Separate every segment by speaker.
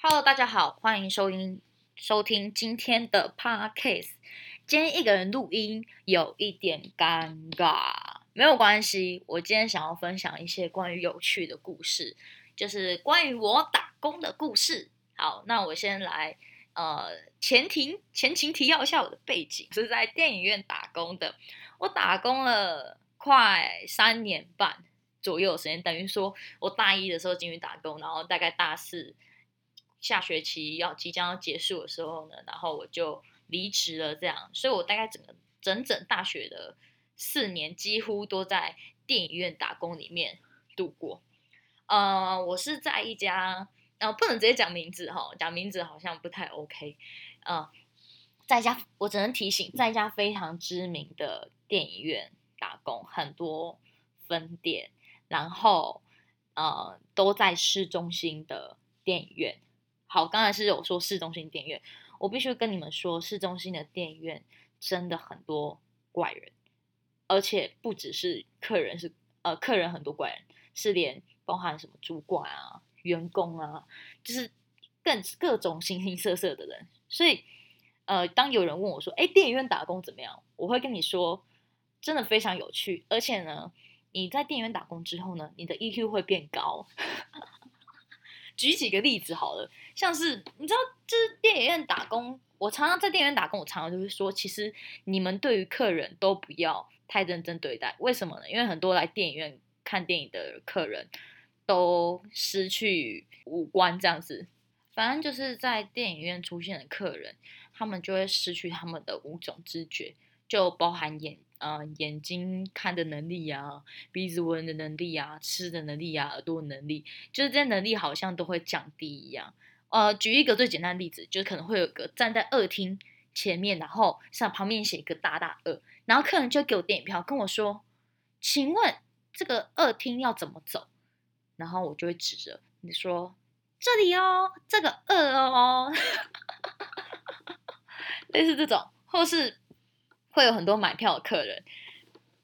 Speaker 1: Hello，大家好，欢迎收音收听今天的 Podcast。今天一个人录音有一点尴尬，没有关系。我今天想要分享一些关于有趣的故事，就是关于我打工的故事。好，那我先来呃前庭前情提要一下我的背景，是在电影院打工的。我打工了快三年半左右的时间，等于说我大一的时候进去打工，然后大概大四。下学期要即将要结束的时候呢，然后我就离职了，这样，所以我大概整个整整大学的四年几乎都在电影院打工里面度过。呃，我是在一家，呃，不能直接讲名字哈，讲名字好像不太 OK。呃，在一家，我只能提醒，在一家非常知名的电影院打工，很多分店，然后呃都在市中心的电影院。好，刚才是有说市中心电影院，我必须跟你们说，市中心的电影院真的很多怪人，而且不只是客人是呃客人很多怪人，是连包含什么主管啊、员工啊，就是更各种形形色色的人。所以呃，当有人问我说：“哎，电影院打工怎么样？”我会跟你说，真的非常有趣，而且呢，你在电影院打工之后呢，你的 EQ 会变高。举几个例子好了，像是你知道，就是电影院打工，我常常在电影院打工，我常常就是说，其实你们对于客人都不要太认真对待，为什么呢？因为很多来电影院看电影的客人都失去五官这样子，反正就是在电影院出现的客人，他们就会失去他们的五种知觉，就包含眼。呃，眼睛看的能力啊，鼻子闻的能力啊，吃的能力啊，耳朵能力，就是这些能力好像都会降低一样。呃，举一个最简单的例子，就是可能会有个站在二厅前面，然后上旁边写一个大大二，然后客人就给我电影票，跟我说：“请问这个二厅要怎么走？”然后我就会指着你说：“这里哦，这个二哦。”类似这种，或是。会有很多买票的客人，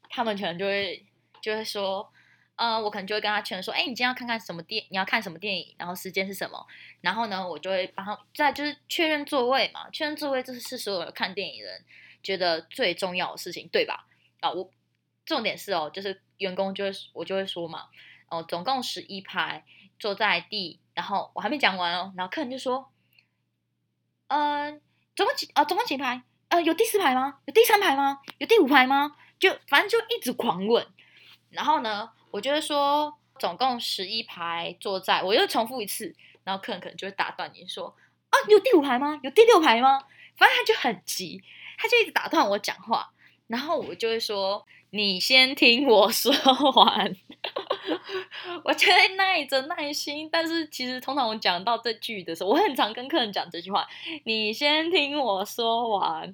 Speaker 1: 他们可能就会就会说，呃，我可能就会跟他劝说，哎，你今天要看看什么电，你要看什么电影，然后时间是什么，然后呢，我就会帮他再就是确认座位嘛，确认座位这是所有看电影人觉得最重要的事情，对吧？啊，我重点是哦，就是员工就会我就会说嘛，哦，总共十一排坐在第，然后我还没讲完哦，然后客人就说，嗯，总共几啊，总共几排？呃，有第四排吗？有第三排吗？有第五排吗？就反正就一直狂问。然后呢，我就会说，总共十一排坐在，我又重复一次，然后客人可能就会打断你说，啊，有第五排吗？有第六排吗？反正他就很急，他就一直打断我讲话。然后我就会说，你先听我说完。我就会耐着耐心，但是其实通常我讲到这句的时候，我很常跟客人讲这句话：“你先听我说完。”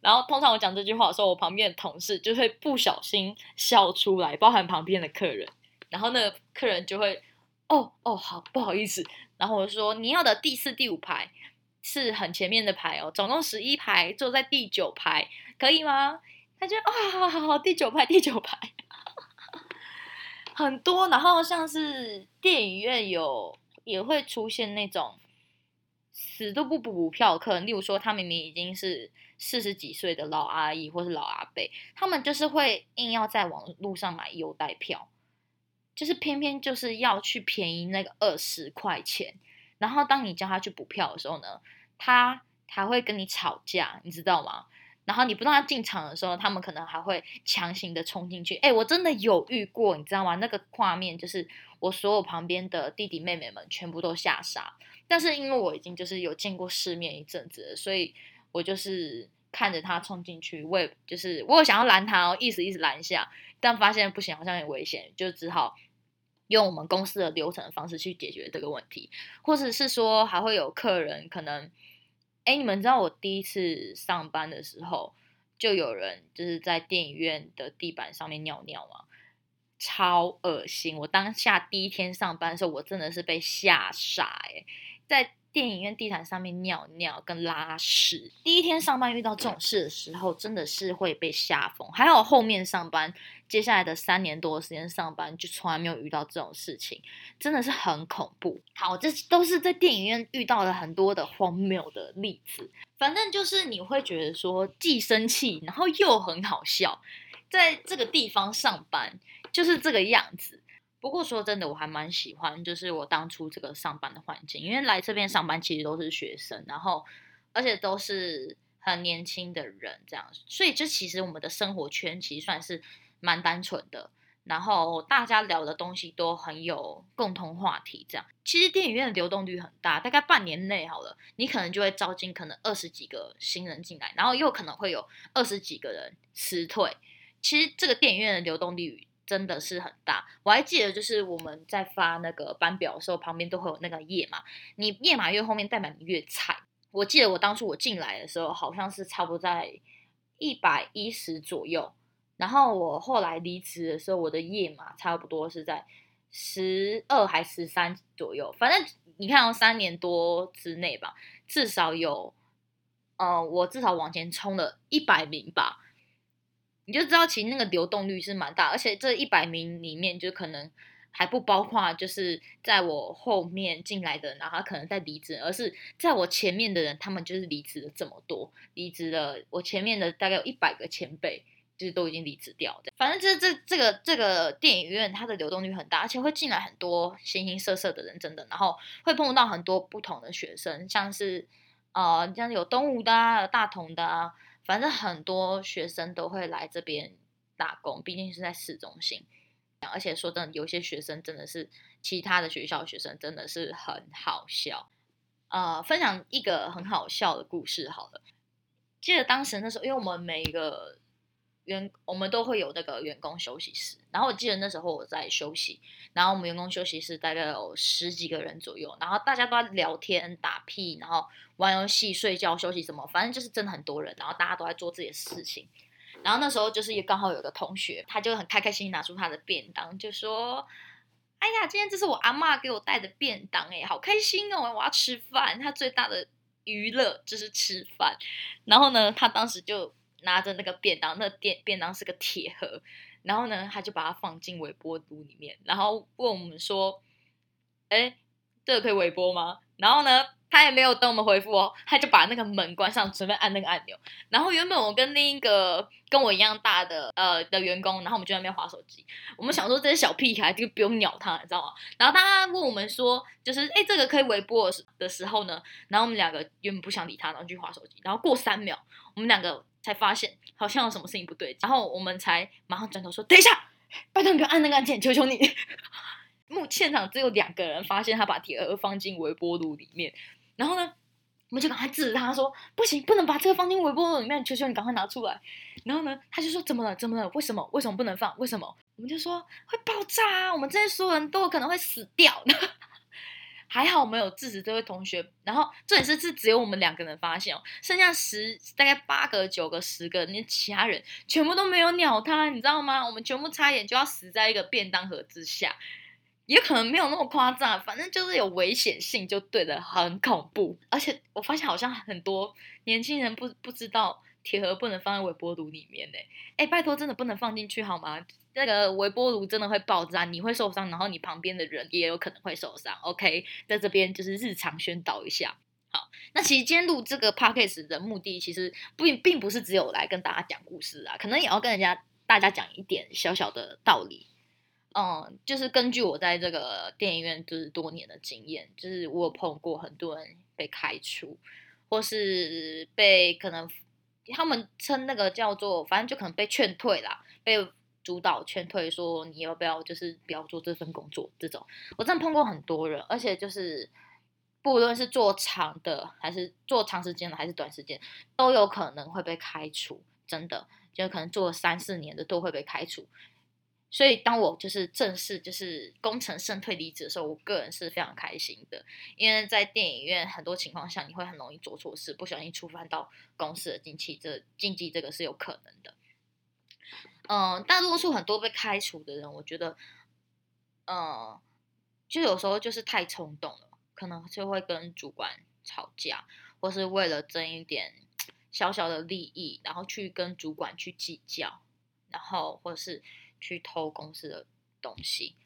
Speaker 1: 然后通常我讲这句话的时候，我旁边的同事就会不小心笑出来，包含旁边的客人。然后那个客人就会：“哦哦，好，不好意思。”然后我就说：“你要的第四、第五排是很前面的排哦，总共十一排，坐在第九排，可以吗？”他就啊，好好好，第九排，第九排。很多，然后像是电影院有也会出现那种死都不补票客，例如说他明明已经是四十几岁的老阿姨或是老阿伯，他们就是会硬要在网络上买优待票，就是偏偏就是要去便宜那个二十块钱，然后当你叫他去补票的时候呢，他还会跟你吵架，你知道吗？然后你不让他进场的时候，他们可能还会强行的冲进去。哎，我真的有遇过，你知道吗？那个画面就是我所有旁边的弟弟妹妹们全部都吓傻。但是因为我已经就是有见过世面一阵子，所以我就是看着他冲进去，我也就是我有想要拦他哦，意思意思拦下，但发现不行，好像很危险，就只好用我们公司的流程方式去解决这个问题，或者是说还会有客人可能。哎，你们知道我第一次上班的时候，就有人就是在电影院的地板上面尿尿吗？超恶心！我当下第一天上班的时候，我真的是被吓傻哎，在电影院地毯上面尿尿跟拉屎。第一天上班遇到这种事的时候，真的是会被吓疯。还有后面上班，接下来的三年多的时间上班，就从来没有遇到这种事情，真的是很恐怖。好，这都是在电影院遇到了很多的荒谬的例子。反正就是你会觉得说既生气，然后又很好笑，在这个地方上班就是这个样子。不过说真的，我还蛮喜欢，就是我当初这个上班的环境，因为来这边上班其实都是学生，然后而且都是很年轻的人，这样，所以这其实我们的生活圈其实算是蛮单纯的，然后大家聊的东西都很有共同话题，这样。其实电影院的流动率很大，大概半年内好了，你可能就会招进可能二十几个新人进来，然后又可能会有二十几个人辞退。其实这个电影院的流动率。真的是很大，我还记得，就是我们在发那个班表的时候，旁边都会有那个页码，你页码越后面，代表你越菜。我记得我当初我进来的时候，好像是差不多在一百一十左右，然后我后来离职的时候，我的页码差不多是在十二还十三左右。反正你看，三年多之内吧，至少有，呃，我至少往前冲了一百名吧。你就知道，其实那个流动率是蛮大，而且这一百名里面，就可能还不包括就是在我后面进来的，然后可能在离职，而是在我前面的人，他们就是离职了这么多，离职了我前面的大概有一百个前辈，就是都已经离职掉的。反正这这这个这个电影院，它的流动率很大，而且会进来很多形形色色的人，真的，然后会碰到很多不同的学生，像是呃，像有东吴的啊，大同的啊。反正很多学生都会来这边打工，毕竟是在市中心。而且说真的，有些学生真的是其他的学校学生，真的是很好笑。呃，分享一个很好笑的故事好了。记得当时那时候，因为我们每一个。员我们都会有那个员工休息室，然后我记得那时候我在休息，然后我们员工休息室大概有十几个人左右，然后大家都在聊天打屁，然后玩游戏、睡觉、休息什么，反正就是真的很多人，然后大家都在做自己的事情。然后那时候就是也刚好有个同学，他就很开开心心拿出他的便当，就说：“哎呀，今天这是我阿妈给我带的便当，哎，好开心哦，我要吃饭。”他最大的娱乐就是吃饭。然后呢，他当时就。拿着那个便当，那便便当是个铁盒，然后呢，他就把它放进微波炉里面，然后问我们说：“哎，这个可以微波吗？”然后呢，他也没有等我们回复哦，他就把那个门关上，准备按那个按钮。然后原本我跟另一个跟我一样大的呃的员工，然后我们就在那边划手机。我们想说这些小屁孩就不用鸟他，你知道吗？然后他问我们说，就是哎，这个可以微波的时候呢，然后我们两个原本不想理他，然后去划手机。然后过三秒，我们两个。才发现好像有什么事情不对，然后我们才马上转头说：“等一下，拜托你不要按那个按键，求求你。”目现场只有两个人发现他把铁盒放进微波炉里面，然后呢，我们就赶快制止他说：“不行，不能把这个放进微波炉里面，求求你赶快拿出来。”然后呢，他就说：“怎么了？怎么了？为什么？为什么不能放？为什么？”我们就说：“会爆炸啊！我们这些所有人都有可能会死掉。”还好我们有制止这位同学，然后这也是是只有我们两个人发现哦，剩下十大概八个、九个、十个，那其他人全部都没有鸟他，你知道吗？我们全部差一点就要死在一个便当盒之下，也可能没有那么夸张，反正就是有危险性，就对的，很恐怖。而且我发现好像很多年轻人不不知道铁盒不能放在微波炉里面呢，哎，拜托，真的不能放进去好吗？那个微波炉真的会爆炸，你会受伤，然后你旁边的人也有可能会受伤。OK，在这边就是日常宣导一下。好，那其实今天录这个 podcast 的目的，其实并并不是只有来跟大家讲故事啊，可能也要跟人家大家讲一点小小的道理。嗯，就是根据我在这个电影院就是多年的经验，就是我有碰过很多人被开除，或是被可能他们称那个叫做，反正就可能被劝退啦，被。主导劝退，说你要不要就是不要做这份工作？这种我真的碰过很多人，而且就是不论是做长的还是做长时间的还是短时间，都有可能会被开除。真的，就可能做三四年的都会被开除。所以当我就是正式就是功成身退离职的时候，我个人是非常开心的，因为在电影院很多情况下你会很容易做错事，不小心触犯到公司的禁忌，这禁忌这个是有可能的。嗯，大多数很多被开除的人，我觉得，嗯，就有时候就是太冲动了，可能就会跟主管吵架，或是为了争一点小小的利益，然后去跟主管去计较，然后或者是去偷公司的东西。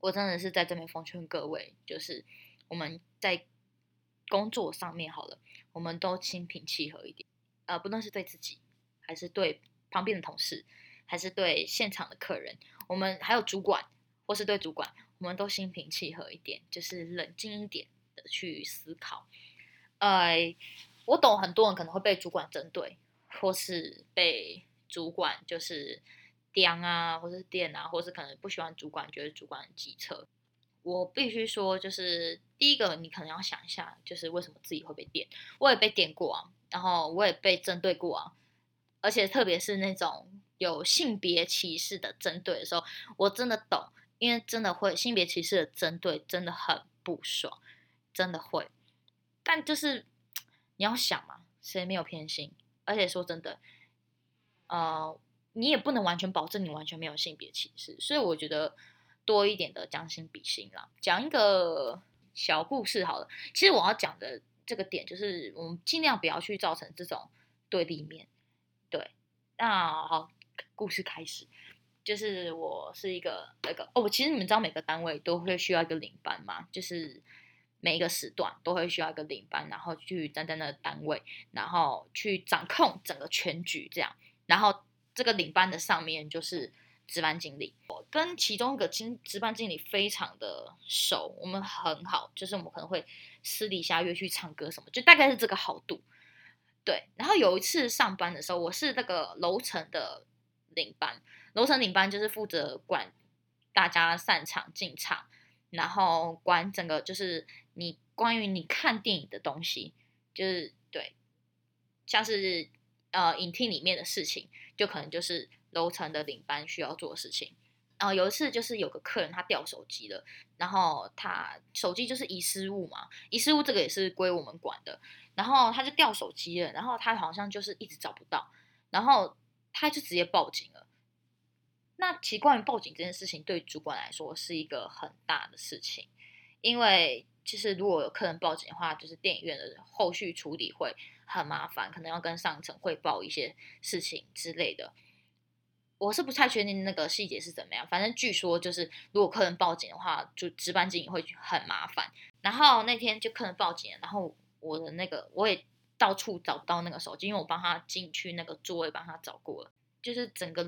Speaker 1: 我真的是在这边奉劝各位，就是我们在工作上面好了，我们都心平气和一点，呃，不论是对自己，还是对旁边的同事，还是对现场的客人，我们还有主管，或是对主管，我们都心平气和一点，就是冷静一点的去思考。呃，我懂很多人可能会被主管针对，或是被主管就是。刁啊，或是电啊，或是可能不喜欢主管，觉得主管很机车。我必须说，就是第一个，你可能要想一下，就是为什么自己会被电。我也被电过啊，然后我也被针对过啊，而且特别是那种有性别歧视的针对的时候，我真的懂，因为真的会性别歧视的针对真的很不爽，真的会。但就是你要想嘛，谁没有偏心？而且说真的，呃。你也不能完全保证你完全没有性别歧视，所以我觉得多一点的将心比心啦。讲一个小故事好了，其实我要讲的这个点就是，我们尽量不要去造成这种对立面。对，那好，故事开始，就是我是一个那个哦，其实你们知道每个单位都会需要一个领班嘛，就是每一个时段都会需要一个领班，然后去站在那个单位，然后去掌控整个全局这样，然后。这个领班的上面就是值班经理，我跟其中一个经值班经理非常的熟，我们很好，就是我们可能会私底下约去唱歌什么，就大概是这个好度。对，然后有一次上班的时候，我是那个楼层的领班，楼层领班就是负责管大家散场进场，然后管整个就是你关于你看电影的东西，就是对，像是。呃，影厅里面的事情，就可能就是楼层的领班需要做的事情。然后有一次，就是有个客人他掉手机了，然后他手机就是遗失物嘛，遗失物这个也是归我们管的。然后他就掉手机了，然后他好像就是一直找不到，然后他就直接报警了。那其实关于报警这件事情，对主管来说是一个很大的事情，因为其实如果有客人报警的话，就是电影院的后续处理会。很麻烦，可能要跟上层汇报一些事情之类的。我是不太确定那个细节是怎么样，反正据说就是如果客人报警的话，就值班经理会很麻烦。然后那天就客人报警，然后我的那个我也到处找不到那个手机，因为我帮他进去那个座位帮他找过了，就是整个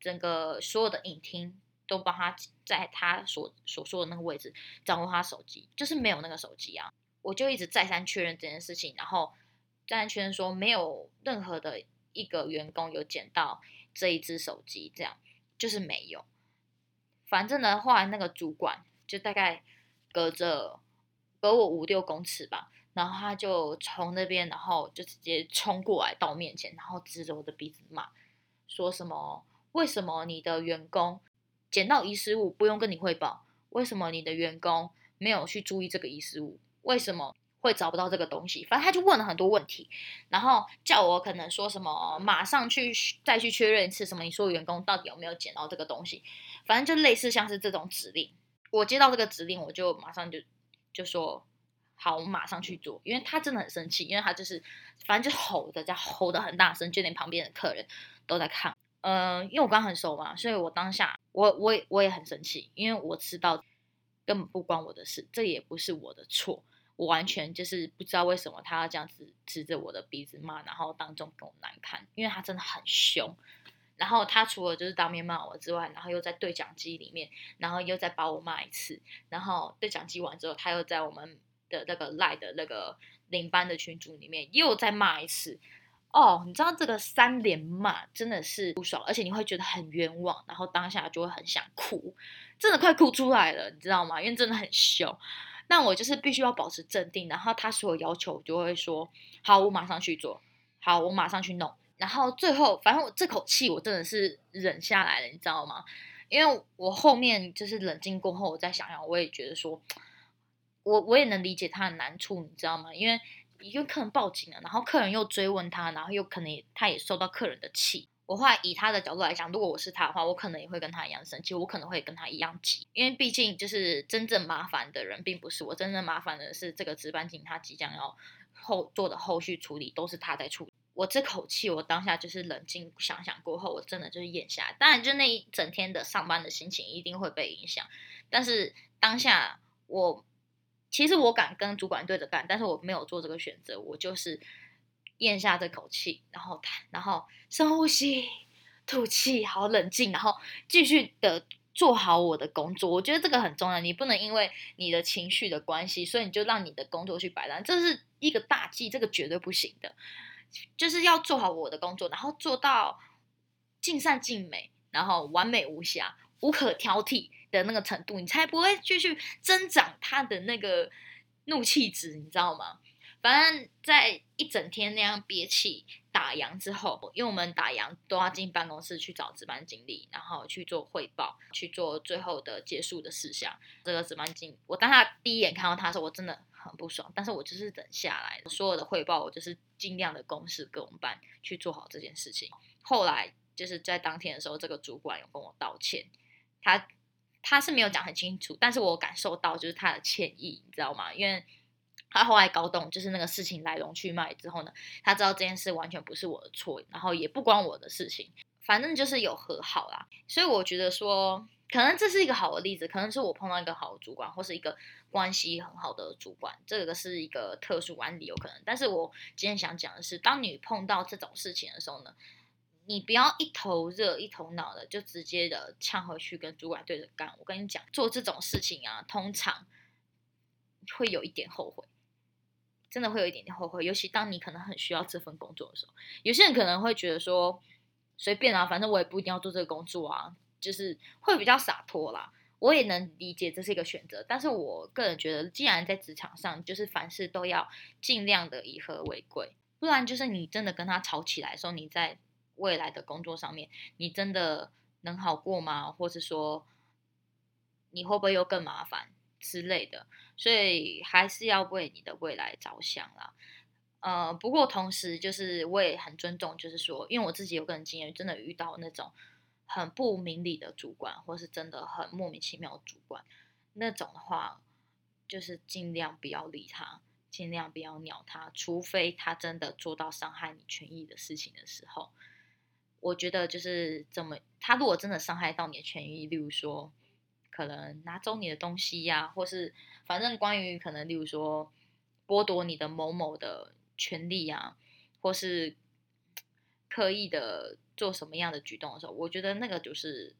Speaker 1: 整个所有的影厅都帮他在他所所说的那个位置找过他手机，就是没有那个手机啊。我就一直再三确认这件事情，然后。安全说没有任何的一个员工有捡到这一只手机，这样就是没有。反正呢，后来那个主管就大概隔着隔我五六公尺吧，然后他就从那边，然后就直接冲过来到我面前，然后指着我的鼻子骂，说什么？为什么你的员工捡到遗失物不用跟你汇报？为什么你的员工没有去注意这个遗失物？为什么？会找不到这个东西，反正他就问了很多问题，然后叫我可能说什么，马上去再去确认一次，什么你说员工到底有没有捡到这个东西，反正就类似像是这种指令。我接到这个指令，我就马上就就说好，我马上去做，因为他真的很生气，因为他就是反正就吼的，这样吼的很大声，就连旁边的客人都在看。嗯，因为我刚很熟嘛，所以我当下我我我也很生气，因为我知道根本不关我的事，这也不是我的错。我完全就是不知道为什么他要这样子指着我的鼻子骂，然后当众跟我难堪，因为他真的很凶。然后他除了就是当面骂我之外，然后又在对讲机里面，然后又再把我骂一次。然后对讲机完之后，他又在我们的那个赖的那个领班的群组里面又再骂一次。哦，你知道这个三连骂真的是不爽，而且你会觉得很冤枉，然后当下就会很想哭，真的快哭出来了，你知道吗？因为真的很凶。那我就是必须要保持镇定，然后他所有要求我就会说好，我马上去做，好，我马上去弄。然后最后，反正我这口气我真的是忍下来了，你知道吗？因为我后面就是冷静过后，我再想想，我也觉得说，我我也能理解他的难处，你知道吗？因为一个客人报警了，然后客人又追问他，然后又可能他也受到客人的气。我后来以他的角度来讲，如果我是他的话，我可能也会跟他一样生气，我可能会跟他一样急，因为毕竟就是真正麻烦的人并不是我，真正麻烦的是这个值班经理他即将要后做的后续处理都是他在处理。我这口气，我当下就是冷静想想过后，我真的就是咽下。当然，就那一整天的上班的心情一定会被影响，但是当下我其实我敢跟主管对着干，但是我没有做这个选择，我就是。咽下这口气，然后，然后深呼吸，吐气，好冷静，然后继续的做好我的工作。我觉得这个很重要，你不能因为你的情绪的关系，所以你就让你的工作去摆烂，这是一个大忌，这个绝对不行的。就是要做好我的工作，然后做到尽善尽美，然后完美无瑕、无可挑剔的那个程度，你才不会继续增长他的那个怒气值，你知道吗？反正，在一整天那样憋气打烊之后，因为我们打烊都要进办公室去找值班经理，然后去做汇报，去做最后的结束的事项。这个值班经理，我当他第一眼看到他的时候，我真的很不爽，但是我就是等下来，所有的汇报我就是尽量的公事跟我们班去做好这件事情。后来就是在当天的时候，这个主管有跟我道歉，他他是没有讲很清楚，但是我感受到就是他的歉意，你知道吗？因为。他后来搞懂，就是那个事情来龙去脉之后呢，他知道这件事完全不是我的错，然后也不关我的事情，反正就是有和好啦。所以我觉得说，可能这是一个好的例子，可能是我碰到一个好的主管，或是一个关系很好的主管，这个是一个特殊案例有可能。但是我今天想讲的是，当你碰到这种事情的时候呢，你不要一头热一头脑的就直接的呛回去跟主管对着干。我跟你讲，做这种事情啊，通常会有一点后悔。真的会有一点点后悔，尤其当你可能很需要这份工作的时候，有些人可能会觉得说随便啊，反正我也不一定要做这个工作啊，就是会比较洒脱啦。我也能理解这是一个选择，但是我个人觉得，既然在职场上，就是凡事都要尽量的以和为贵，不然就是你真的跟他吵起来的时候，你在未来的工作上面，你真的能好过吗？或者说你会不会又更麻烦？之类的，所以还是要为你的未来着想啦。呃，不过同时就是我也很尊重，就是说，因为我自己有个人经验，真的遇到那种很不明理的主管，或是真的很莫名其妙的主管，那种的话，就是尽量不要理他，尽量不要鸟他，除非他真的做到伤害你权益的事情的时候，我觉得就是怎么，他如果真的伤害到你的权益，例如说。可能拿走你的东西呀，或是反正关于可能，例如说剥夺你的某某的权利啊，或是刻意的做什么样的举动的时候，我觉得那个就是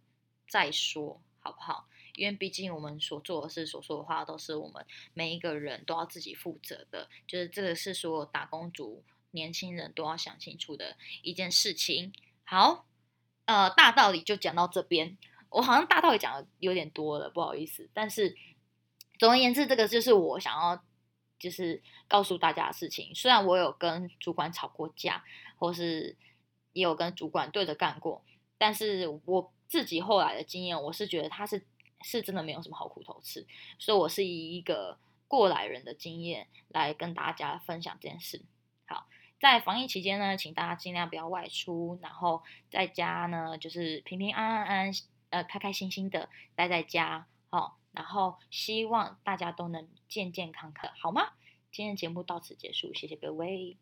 Speaker 1: 再说好不好？因为毕竟我们所做的事、所说的话，都是我们每一个人都要自己负责的，就是这个是所有打工族、年轻人都要想清楚的一件事情。好，呃，大道理就讲到这边。我好像大道理讲的有点多了，不好意思。但是总而言之，这个就是我想要就是告诉大家的事情。虽然我有跟主管吵过架，或是也有跟主管对着干过，但是我自己后来的经验，我是觉得他是是真的没有什么好苦头吃。所以我是以一个过来人的经验来跟大家分享这件事。好，在防疫期间呢，请大家尽量不要外出，然后在家呢就是平平安安安。呃，开开心心的待在家，好，然后希望大家都能健健康康，好吗？今天节目到此结束，谢谢各位。